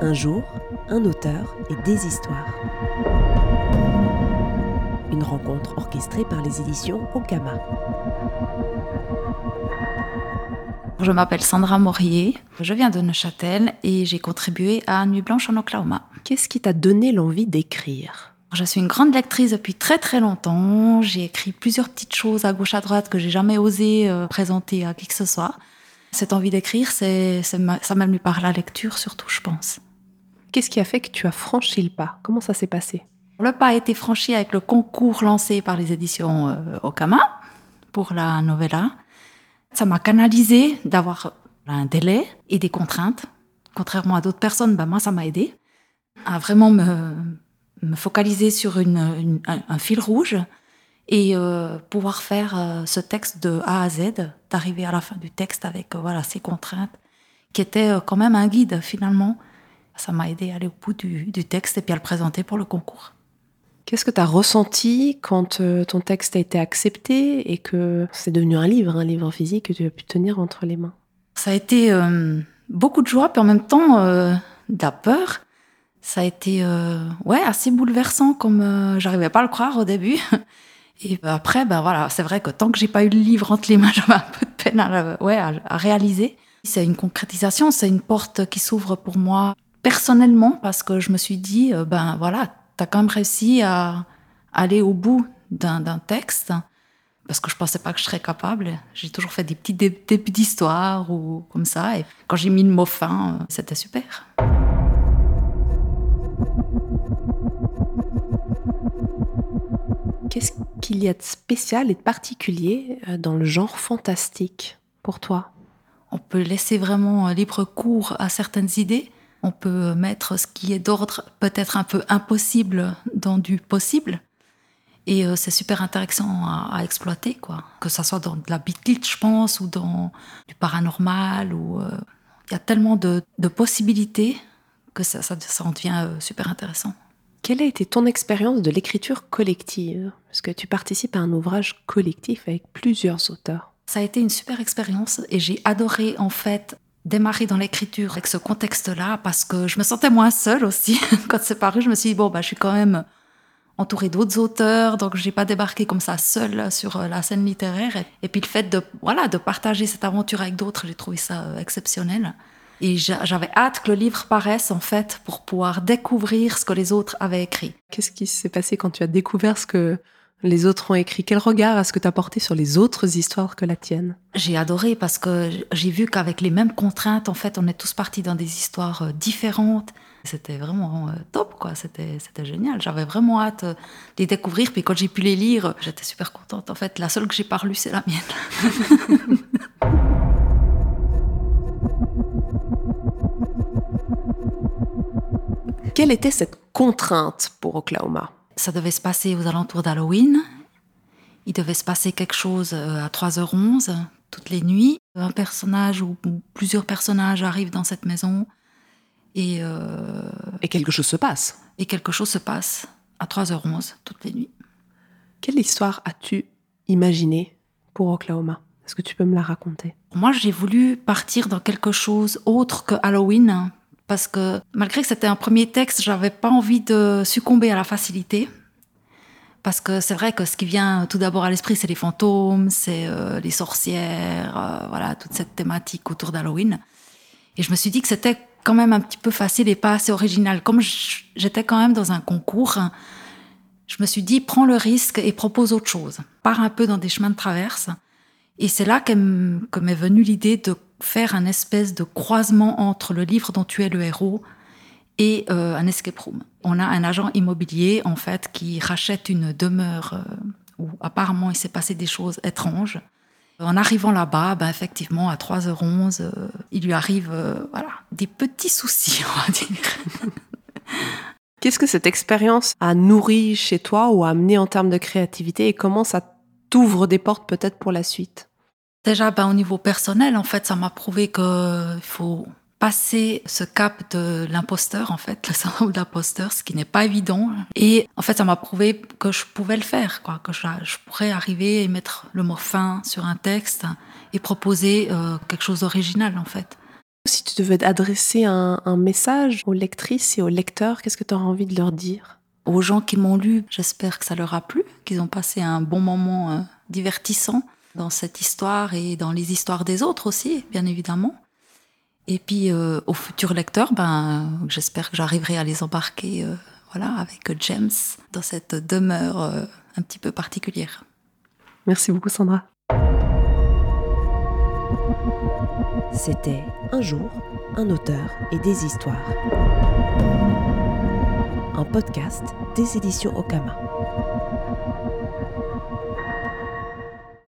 Un jour, un auteur et des histoires. Une rencontre orchestrée par les éditions Okama. Je m'appelle Sandra Morier, je viens de Neuchâtel et j'ai contribué à Nuit Blanche en Oklahoma. Qu'est-ce qui t'a donné l'envie d'écrire? Je suis une grande lectrice depuis très très longtemps. J'ai écrit plusieurs petites choses à gauche à droite que j'ai jamais osé euh, présenter à qui que ce soit. Cette envie d'écrire, c'est, ça m'a venu par la lecture surtout, je pense. Qu'est-ce qui a fait que tu as franchi le pas? Comment ça s'est passé? Le pas a été franchi avec le concours lancé par les éditions euh, Okama pour la novella. Ça m'a canalisé d'avoir un délai et des contraintes. Contrairement à d'autres personnes, ben moi, ça m'a aidé à vraiment me, me focaliser sur une, un, fil rouge et euh, pouvoir faire euh, ce texte de A à Z, d'arriver à la fin du texte avec euh, voilà ces contraintes, qui étaient quand même un guide finalement. Ça m'a aidé à aller au bout du, du, texte et puis à le présenter pour le concours. Qu'est-ce que tu as ressenti quand ton texte a été accepté et que c'est devenu un livre, un livre physique que tu as pu tenir entre les mains? Ça a été beaucoup de joie, puis en même temps de la peur. Ça a été ouais assez bouleversant, comme j'arrivais pas à le croire au début. Et après, ben voilà, c'est vrai que tant que j'ai pas eu le livre entre les mains, j'avais un peu de peine à, ouais, à, réaliser. C'est une concrétisation, c'est une porte qui s'ouvre pour moi personnellement parce que je me suis dit, euh, ben voilà, tu as quand même réussi à aller au bout d'un texte parce que je pensais pas que je serais capable. J'ai toujours fait des petits débuts d'histoire ou comme ça. Et quand j'ai mis le mot fin, euh, c'était super. Qu'est-ce qu'il y a de spécial et de particulier euh, dans le genre fantastique pour toi? On peut laisser vraiment libre cours à certaines idées. On peut mettre ce qui est d'ordre peut-être un peu impossible dans du possible. Et euh, c'est super intéressant à, exploiter, quoi. Que ça soit dans de la beat je pense, ou dans du paranormal, ou euh, il y a tellement de, possibilités que ça, ça, ça en devient super intéressant. Quelle a été ton expérience de l'écriture collective? Parce que tu participes à un ouvrage collectif avec plusieurs auteurs. Ça a été une super expérience et j'ai adoré en fait démarrer dans l'écriture avec ce contexte-là parce que je me sentais moins seule aussi. Quand c'est paru, je me suis dit, bon, bah, je suis quand même entourée d'autres auteurs, donc j'ai pas débarqué comme ça seule sur euh, la scène littéraire. Et puis le fait de, voilà, de partager cette aventure avec d'autres, j'ai trouvé ça euh, exceptionnel. Et j'avais hâte que le livre paraisse, en fait, pour pouvoir découvrir ce que les autres avaient écrit. Qu'est-ce qui s'est passé quand tu as découvert ce que les autres ont écrit? Quel regard est-ce que tu as porté sur les autres histoires que la tienne? J'ai adoré parce que j'ai vu qu'avec les mêmes contraintes, en fait, on est tous partis dans des histoires euh, différentes. C'était vraiment euh, top, quoi. C'était, c'était génial. J'avais vraiment hâte euh, de les découvrir. Puis quand j'ai pu les lire, j'étais super contente. En fait, la seule que j'ai pas lue, c'est la mienne. Quelle était cette contrainte pour Oklahoma? Ça devait se passer aux alentours d'Halloween. Il devait se passer quelque chose euh, à 3h11, toutes les nuits. Un personnage ou plusieurs personnages arrivent dans cette maison et... Euh, et quelque chose se passe. Et quelque chose se passe à 3h11, toutes les nuits. Quelle histoire as-tu imaginée pour Oklahoma? Est-ce que tu peux me la raconter? Moi, j'ai voulu partir dans quelque chose autre que Halloween, parce que malgré que c'était un premier texte, j'avais pas envie de succomber à la facilité. Parce que c'est vrai que ce qui vient tout d'abord à l'esprit, c'est les fantômes, c'est euh, les sorcières, euh, voilà, toute cette thématique autour d'Halloween. Et je me suis dit que c'était quand même un petit peu facile et pas assez original. Comme j'étais quand même dans un concours, je me suis dit, prends le risque et propose autre chose. Pars un peu dans des chemins de traverse. Et c'est là que m'est venue l'idée de faire un espèce de croisement entre le livre dont tu es le héros et euh, un escape room. On a un agent immobilier en fait qui rachète une demeure euh, où apparemment il s'est passé des choses étranges. En arrivant là-bas, ben effectivement, à 3h11, euh, il lui arrive voilà, des petits soucis, on va dire. Qu'est-ce que cette expérience a nourri chez toi ou a amené en termes de créativité et comment ça t'ouvre des portes peut-être pour la suite? Déjà, ben, au niveau personnel, en fait, ça m'a prouvé qu'il faut passer ce cap de l'imposteur, en fait, le syndrome de l'imposteur, ce qui n'est pas évident. Et en fait, ça m'a prouvé que je pouvais le faire, quoi, que je, pourrais arriver et mettre le mot fin sur un texte et proposer euh, quelque chose d'original, en fait. Si tu devais adresser un, un message aux lectrices et aux lecteurs, qu'est-ce que tu auras envie de leur dire? Aux gens qui m'ont lu, j'espère que ça leur a plu, qu'ils ont passé un bon moment euh, divertissant dans cette histoire et dans les histoires des autres aussi, bien évidemment. Et puis euh, aux futurs lecteurs, ben, j'espère que j'arriverai à les embarquer euh, voilà, avec James dans cette demeure euh, un petit peu particulière. Merci beaucoup Sandra. C'était Un jour, un auteur et des histoires. Un podcast des éditions Okama.